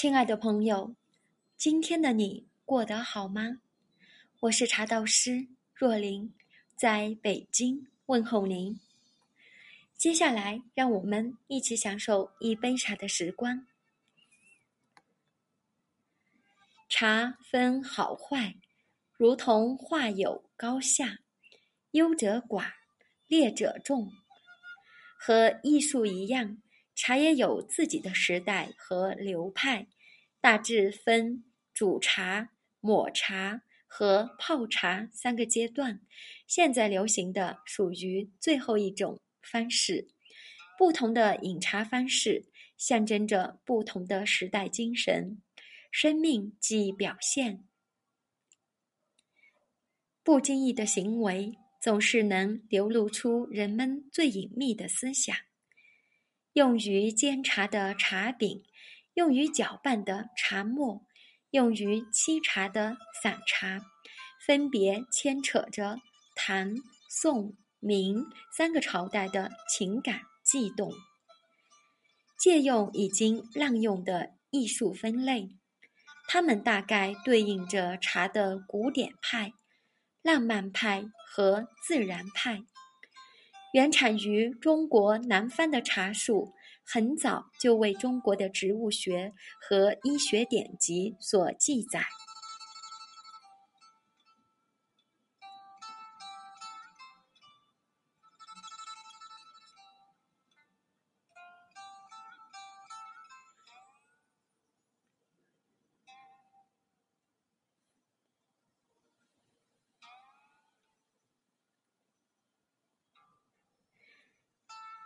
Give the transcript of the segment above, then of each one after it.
亲爱的朋友，今天的你过得好吗？我是茶道师若琳，在北京问候您。接下来，让我们一起享受一杯茶的时光。茶分好坏，如同画有高下，优者寡，劣者众。和艺术一样，茶也有自己的时代和流派，大致分煮茶、抹茶和泡茶三个阶段。现在流行的属于最后一种方式。不同的饮茶方式，象征着不同的时代精神。生命即表现，不经意的行为。总是能流露出人们最隐秘的思想。用于煎茶的茶饼，用于搅拌的茶末，用于沏茶的散茶，分别牵扯着唐、宋、明三个朝代的情感悸动。借用已经滥用的艺术分类，它们大概对应着茶的古典派。浪漫派和自然派，原产于中国南方的茶树，很早就为中国的植物学和医学典籍所记载。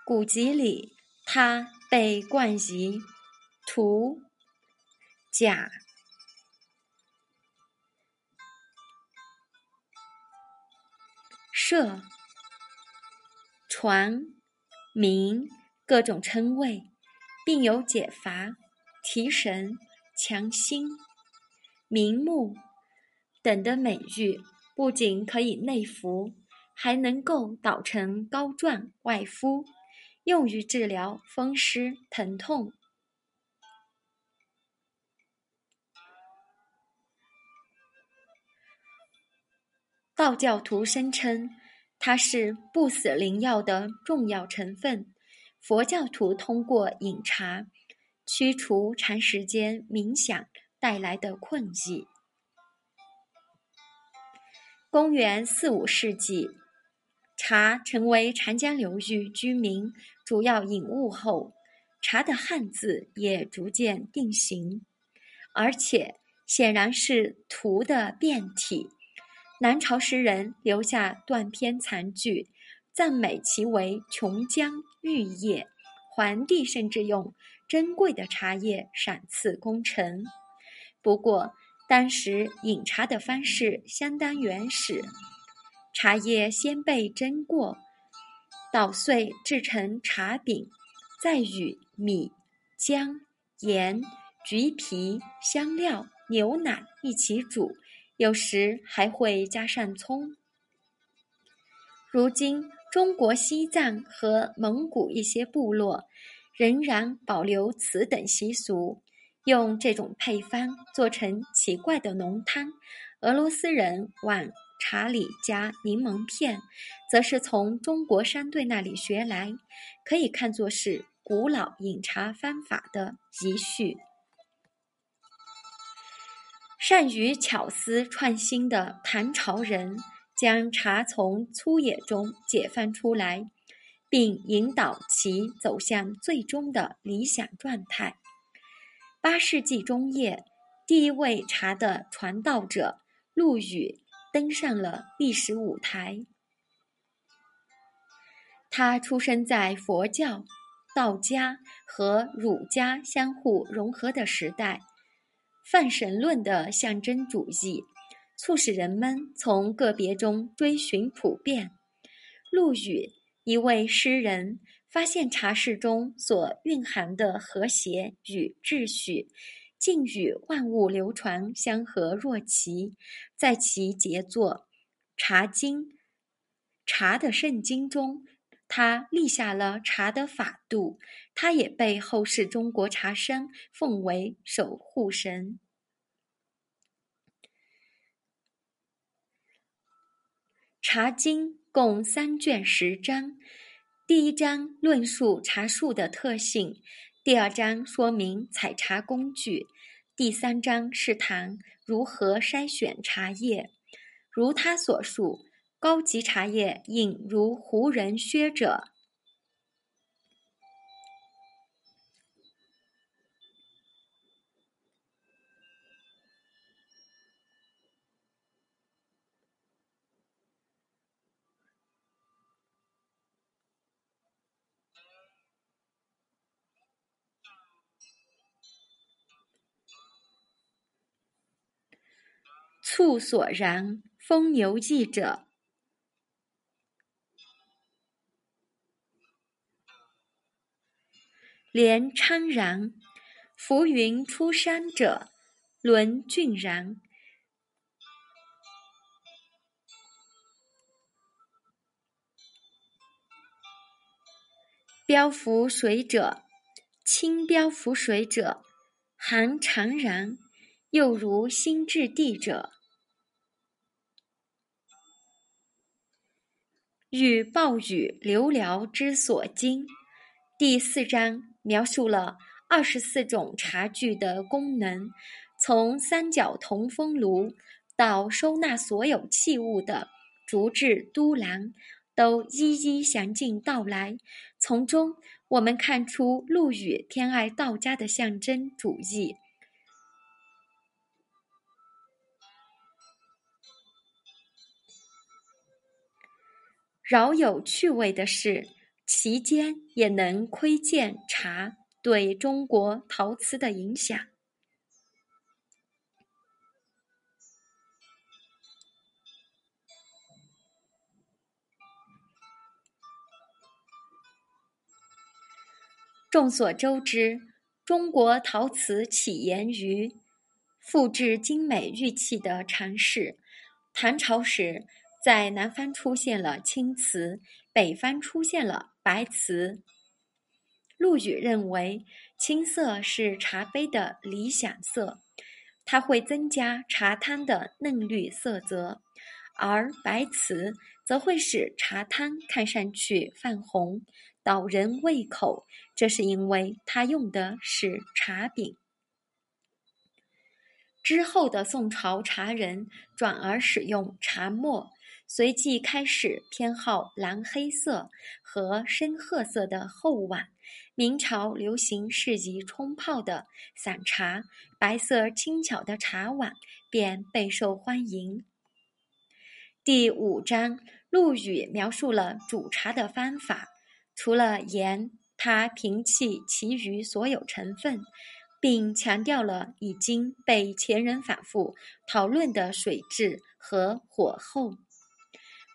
古籍里，它被冠以“图、甲、社、传、明各种称谓，并有解乏、提神、强心、明目等的美誉。不仅可以内服，还能够捣成膏状外敷。用于治疗风湿疼痛。道教徒声称它是不死灵药的重要成分。佛教徒通过饮茶驱除长时间冥想带来的困意。公元四五世纪，茶成为长江流域居民。主要饮物后，茶的汉字也逐渐定型，而且显然是“图”的变体。南朝诗人留下断篇残句，赞美其为琼浆玉液。皇帝甚至用珍贵的茶叶赏赐功臣。不过，当时饮茶的方式相当原始，茶叶先被蒸过。捣碎制成茶饼，再与米、姜、盐、橘皮、香料、牛奶一起煮，有时还会加上葱。如今，中国西藏和蒙古一些部落仍然保留此等习俗，用这种配方做成奇怪的浓汤。俄罗斯人往。茶里加柠檬片，则是从中国山队那里学来，可以看作是古老饮茶方法的遗续。善于巧思创新的唐朝人，将茶从粗野中解放出来，并引导其走向最终的理想状态。八世纪中叶，第一位茶的传道者陆羽。登上了历史舞台。他出生在佛教、道家和儒家相互融合的时代，泛神论的象征主义促使人们从个别中追寻普遍。陆羽，一位诗人，发现茶室中所蕴含的和谐与秩序。竟与万物流传相合若期，在其杰作《茶经》《茶的圣经》中，他立下了茶的法度，他也被后世中国茶商奉为守护神。《茶经》共三卷十章，第一章论述茶树的特性，第二章说明采茶工具，第三章是谈如何筛选茶叶。如他所述，高级茶叶应如胡人靴者。醋所然。风牛记者，连昌然；浮云出山者，轮俊然；标浮水者，轻标浮水者，韩长然；又如心置地者。遇暴雨流疗之所经，第四章描述了二十四种茶具的功能，从三角铜风炉到收纳所有器物的竹制都篮，都一一详尽道来。从中我们看出陆羽偏爱道家的象征主义。饶有趣味的是，其间也能窥见茶对中国陶瓷的影响。众所周知，中国陶瓷起源于复制精美玉器的尝试。唐朝时。在南方出现了青瓷，北方出现了白瓷。陆羽认为青色是茶杯的理想色，它会增加茶汤的嫩绿色泽，而白瓷则会使茶汤看上去泛红，导人胃口。这是因为它用的是茶饼。之后的宋朝茶人转而使用茶末。随即开始偏好蓝黑色和深褐色的厚碗。明朝流行适宜冲泡的散茶，白色轻巧的茶碗便备受欢迎。第五章，陆羽描述了煮茶的方法，除了盐，他摒弃其余所有成分，并强调了已经被前人反复讨论的水质和火候。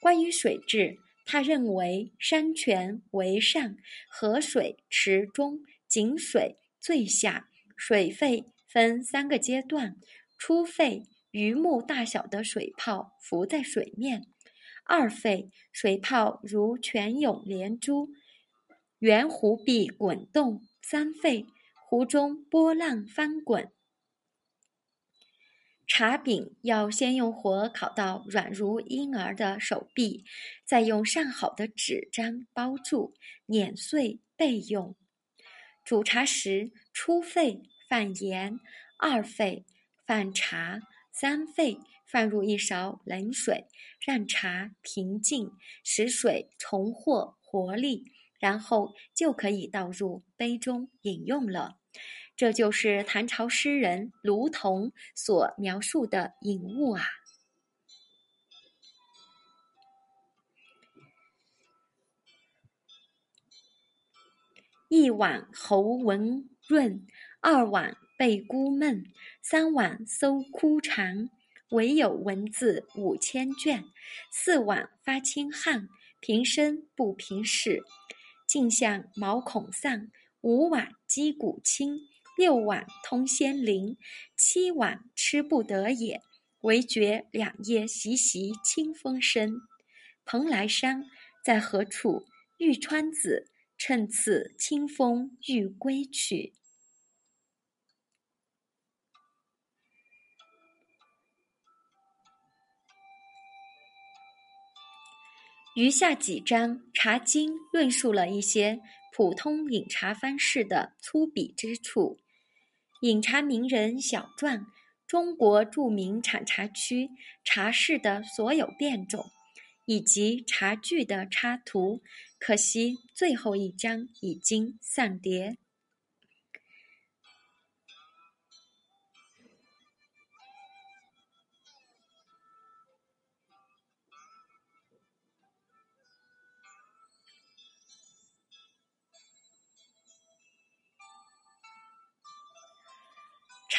关于水质，他认为山泉为上，河水池中，井水最下。水沸分三个阶段：初沸，榆木大小的水泡浮在水面；二沸，水泡如泉涌连珠，圆弧壁滚动；三沸，湖中波浪翻滚。茶饼要先用火烤到软如婴儿的手臂，再用上好的纸张包住，碾碎备用。煮茶时，初沸放盐，二沸放茶，三沸放入一勺冷水，让茶平静，使水重获活力，然后就可以倒入杯中饮用了。这就是唐朝诗人卢仝所描述的饮物啊！一碗喉文润，二碗背孤闷，三碗搜枯肠，唯有文字五千卷，四碗发清汗，平生不平事，尽向毛孔丧，五碗击鼓清。六碗通仙灵，七碗吃不得也。唯觉两叶习习清风生。蓬莱山在何处？玉川子趁此清风欲归去。余下几章《茶经》论述了一些普通饮茶方式的粗鄙之处，饮茶名人小传，中国著名产茶区茶室的所有变种，以及茶具的插图。可惜最后一张已经散叠。《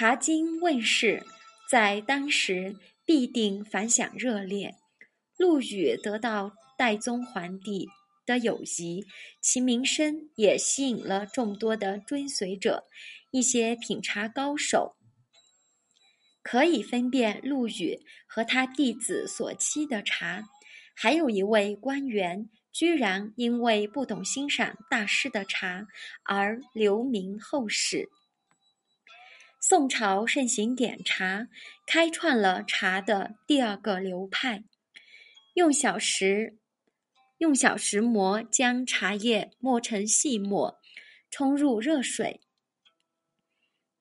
茶经》问世，在当时必定反响热烈。陆羽得到代宗皇帝的友谊，其名声也吸引了众多的追随者。一些品茶高手可以分辨陆羽和他弟子所沏的茶。还有一位官员，居然因为不懂欣赏大师的茶而留名后世。宋朝盛行点茶，开创了茶的第二个流派。用小石，用小石磨将茶叶磨成细末，冲入热水，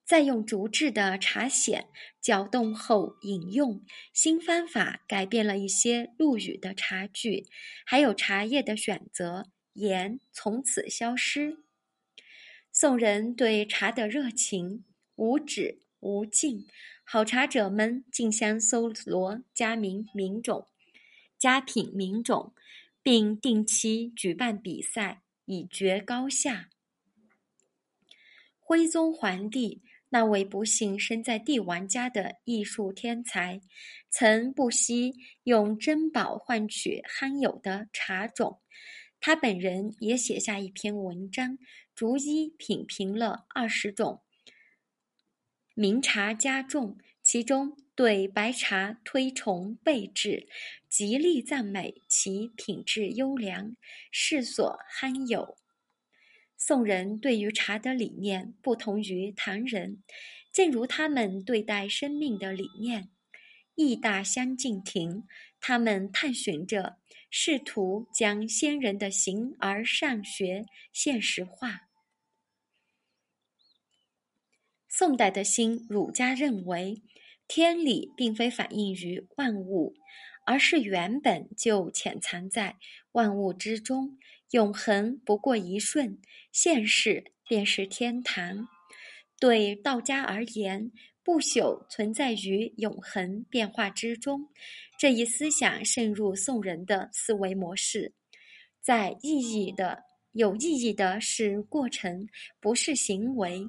再用竹制的茶筅搅动后饮用。新方法改变了一些陆羽的茶具，还有茶叶的选择，盐从此消失。宋人对茶的热情。无止无尽，好茶者们竞相搜罗佳名名种、佳品名种，并定期举办比赛，以决高下。徽宗皇帝那位不幸生在帝王家的艺术天才，曾不惜用珍宝换取罕有的茶种。他本人也写下一篇文章，逐一品评了二十种。名茶加重，其中对白茶推崇备至，极力赞美其品质优良，世所罕有。宋人对于茶的理念不同于唐人，正如他们对待生命的理念，意大相径庭。他们探寻着，试图将先人的形而上学现实化。宋代的新儒家认为，天理并非反映于万物，而是原本就潜藏在万物之中。永恒不过一瞬，现世便是天堂。对道家而言，不朽存在于永恒变化之中。这一思想渗入宋人的思维模式，在意义的有意义的是过程，不是行为。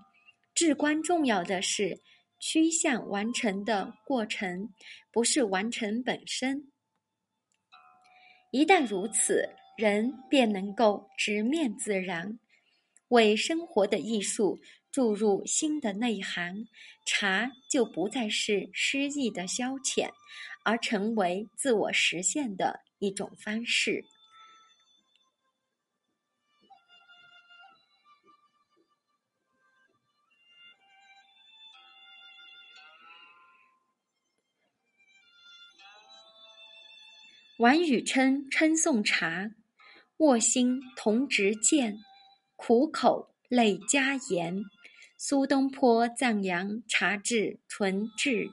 至关重要的是趋向完成的过程，不是完成本身。一旦如此，人便能够直面自然，为生活的艺术注入新的内涵。茶就不再是诗意的消遣，而成为自我实现的一种方式。晚雨称称颂茶：卧薪同直剑，苦口累加言。苏东坡赞扬茶质纯质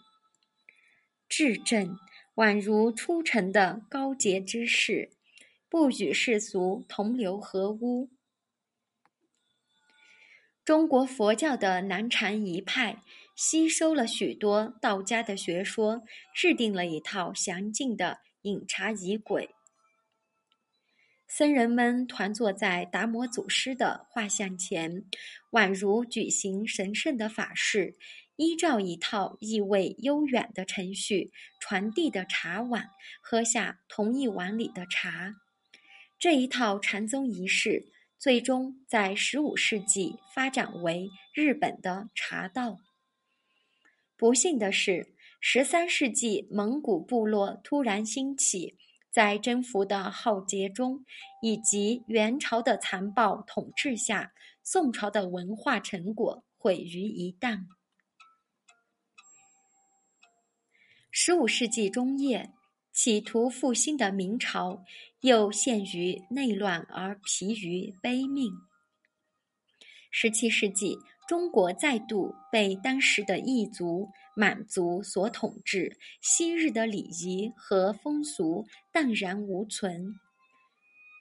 质正，宛如出尘的高洁之士，不与世俗同流合污。中国佛教的南禅一派吸收了许多道家的学说，制定了一套详尽的。饮茶仪轨，僧人们团坐在达摩祖师的画像前，宛如举行神圣的法事，依照一套意味悠远的程序传递的茶碗，喝下同一碗里的茶。这一套禅宗仪式，最终在十五世纪发展为日本的茶道。不幸的是。十三世纪，蒙古部落突然兴起，在征服的浩劫中，以及元朝的残暴统治下，宋朝的文化成果毁于一旦。十五世纪中叶，企图复兴的明朝又陷于内乱而疲于悲命。十七世纪，中国再度被当时的异族。满族所统治，昔日的礼仪和风俗荡然无存，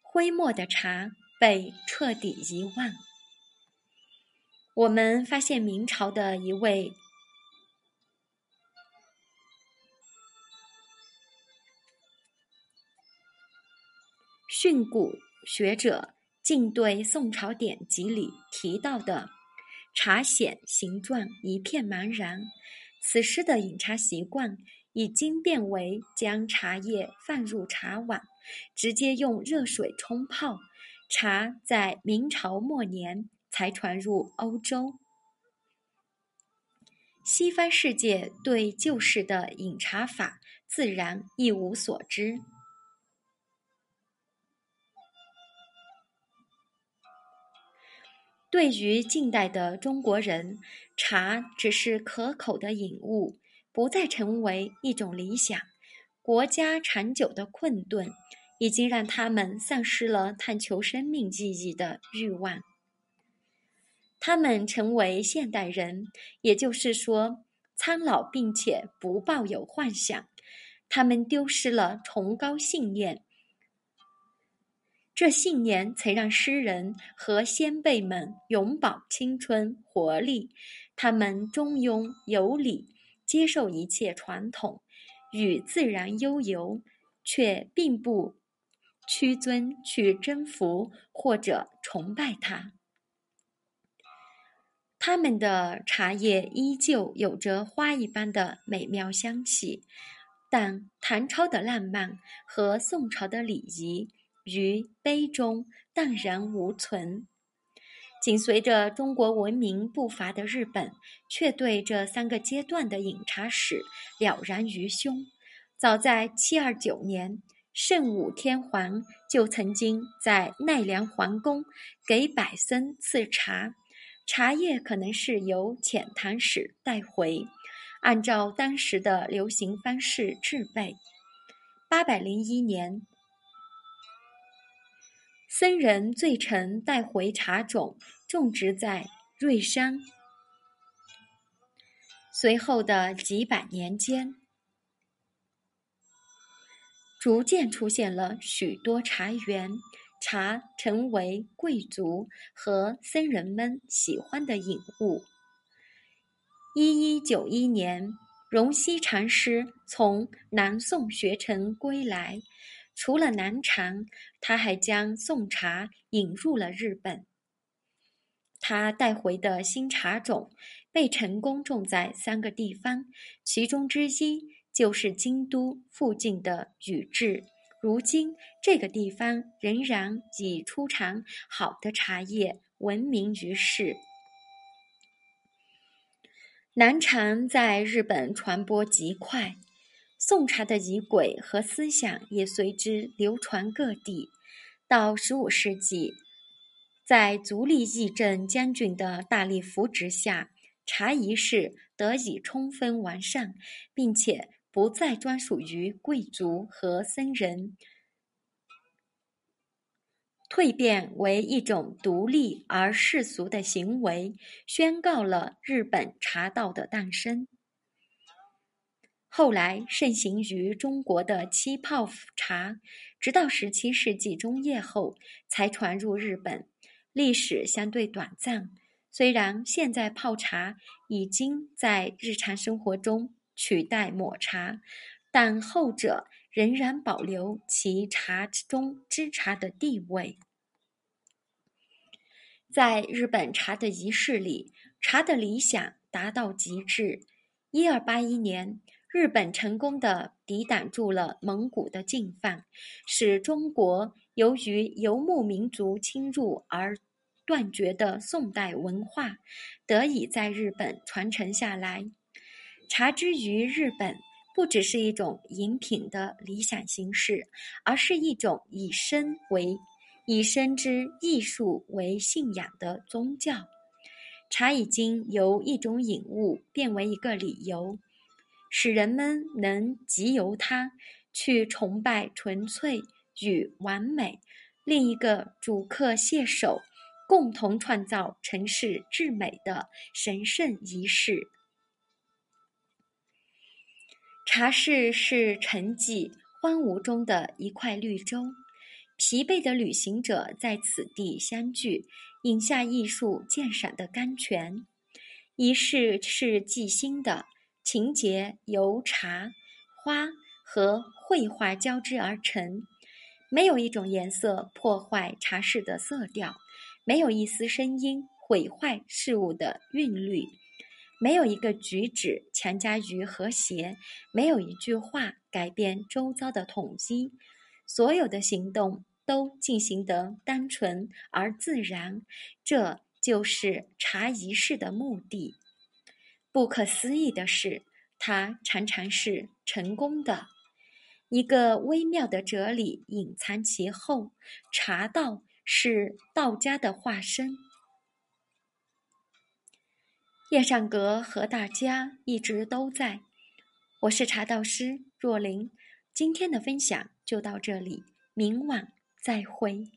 徽墨的茶被彻底遗忘。我们发现明朝的一位训诂学者，竟对宋朝典籍里提到的茶筅形状一片茫然。此时的饮茶习惯已经变为将茶叶放入茶碗，直接用热水冲泡。茶在明朝末年才传入欧洲。西方世界对旧式的饮茶法自然一无所知。对于近代的中国人，茶只是可口的饮物，不再成为一种理想。国家长久的困顿，已经让他们丧失了探求生命意义的欲望。他们成为现代人，也就是说，苍老并且不抱有幻想。他们丢失了崇高信念。这信念才让诗人和先辈们永葆青春活力。他们中庸有礼，接受一切传统，与自然悠游，却并不屈尊去征服或者崇拜它。他们的茶叶依旧有着花一般的美妙香气，但唐朝的浪漫和宋朝的礼仪。于杯中荡然无存。紧随着中国文明步伐的日本，却对这三个阶段的饮茶史了然于胸。早在七二九年，圣武天皇就曾经在奈良皇宫给百僧赐茶，茶叶可能是由遣唐使带回，按照当时的流行方式制备。八百零一年。僧人罪臣带回茶种，种植在瑞山。随后的几百年间，逐渐出现了许多茶园，茶成为贵族和僧人们喜欢的饮物。一一九一年，荣西禅师从南宋学成归来。除了南禅，他还将宋茶引入了日本。他带回的新茶种被成功种在三个地方，其中之一就是京都附近的宇治。如今，这个地方仍然以出产好的茶叶闻名于世。南禅在日本传播极快。宋茶的仪轨和思想也随之流传各地。到十五世纪，在足利义政将军的大力扶植下，茶仪式得以充分完善，并且不再专属于贵族和僧人，蜕变为一种独立而世俗的行为，宣告了日本茶道的诞生。后来盛行于中国的七泡茶，直到十七世纪中叶后才传入日本，历史相对短暂。虽然现在泡茶已经在日常生活中取代抹茶，但后者仍然保留其茶中之茶的地位。在日本茶的仪式里，茶的理想达到极致。一二八一年。日本成功的抵挡住了蒙古的进犯，使中国由于游牧民族侵入而断绝的宋代文化得以在日本传承下来。茶之于日本，不只是一种饮品的理想形式，而是一种以身为以身之艺术为信仰的宗教。茶已经由一种饮物变为一个理由，使人们能藉由它去崇拜纯粹与完美。另一个主客携手，共同创造城市至美的神圣仪式。茶室是沉寂荒芜中的一块绿洲，疲惫的旅行者在此地相聚，饮下艺术鉴赏的甘泉。仪式是即兴的，情节由茶、花和绘画交织而成。没有一种颜色破坏茶室的色调，没有一丝声音毁坏事物的韵律。没有一个举止强加于和谐，没有一句话改变周遭的统一，所有的行动都进行得单纯而自然，这就是茶仪式的目的。不可思议的是，它常常是成功的。一个微妙的哲理隐藏其后，茶道是道家的化身。叶尚阁和大家一直都在。我是茶道师若琳，今天的分享就到这里，明晚再会。